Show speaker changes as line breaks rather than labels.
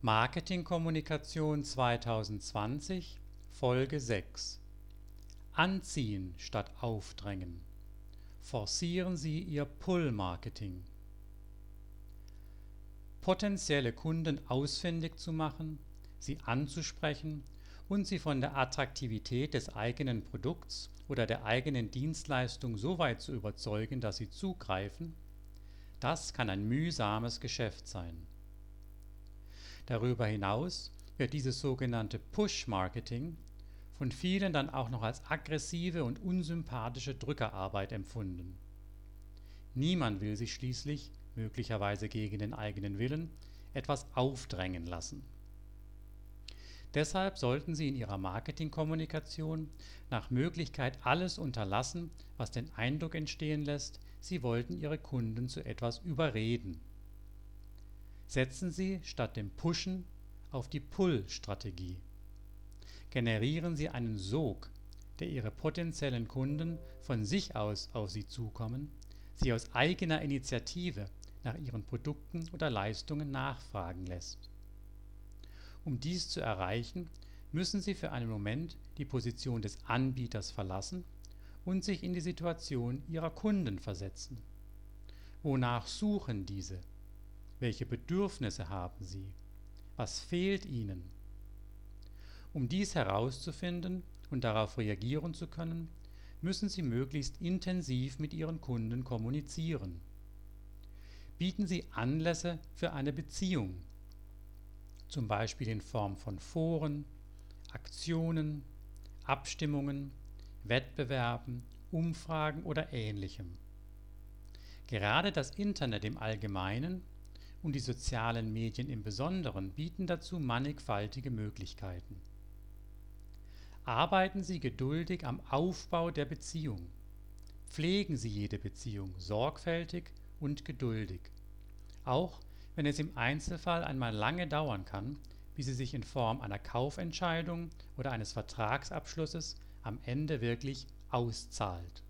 Marketingkommunikation 2020 Folge 6 Anziehen statt Aufdrängen. Forcieren Sie Ihr Pull-Marketing. Potenzielle Kunden ausfindig zu machen, sie anzusprechen und sie von der Attraktivität des eigenen Produkts oder der eigenen Dienstleistung so weit zu überzeugen, dass sie zugreifen, das kann ein mühsames Geschäft sein. Darüber hinaus wird dieses sogenannte Push-Marketing von vielen dann auch noch als aggressive und unsympathische Drückerarbeit empfunden. Niemand will sich schließlich, möglicherweise gegen den eigenen Willen, etwas aufdrängen lassen. Deshalb sollten Sie in Ihrer Marketingkommunikation nach Möglichkeit alles unterlassen, was den Eindruck entstehen lässt, Sie wollten Ihre Kunden zu etwas überreden. Setzen Sie statt dem Pushen auf die Pull-Strategie. Generieren Sie einen Sog, der Ihre potenziellen Kunden von sich aus auf Sie zukommen, Sie aus eigener Initiative nach Ihren Produkten oder Leistungen nachfragen lässt. Um dies zu erreichen, müssen Sie für einen Moment die Position des Anbieters verlassen und sich in die Situation Ihrer Kunden versetzen. Wonach suchen diese welche Bedürfnisse haben sie? Was fehlt ihnen? Um dies herauszufinden und darauf reagieren zu können, müssen Sie möglichst intensiv mit Ihren Kunden kommunizieren. Bieten Sie Anlässe für eine Beziehung, zum Beispiel in Form von Foren, Aktionen, Abstimmungen, Wettbewerben, Umfragen oder ähnlichem. Gerade das Internet im Allgemeinen und die sozialen Medien im Besonderen bieten dazu mannigfaltige Möglichkeiten. Arbeiten Sie geduldig am Aufbau der Beziehung. Pflegen Sie jede Beziehung sorgfältig und geduldig, auch wenn es im Einzelfall einmal lange dauern kann, bis sie sich in Form einer Kaufentscheidung oder eines Vertragsabschlusses am Ende wirklich auszahlt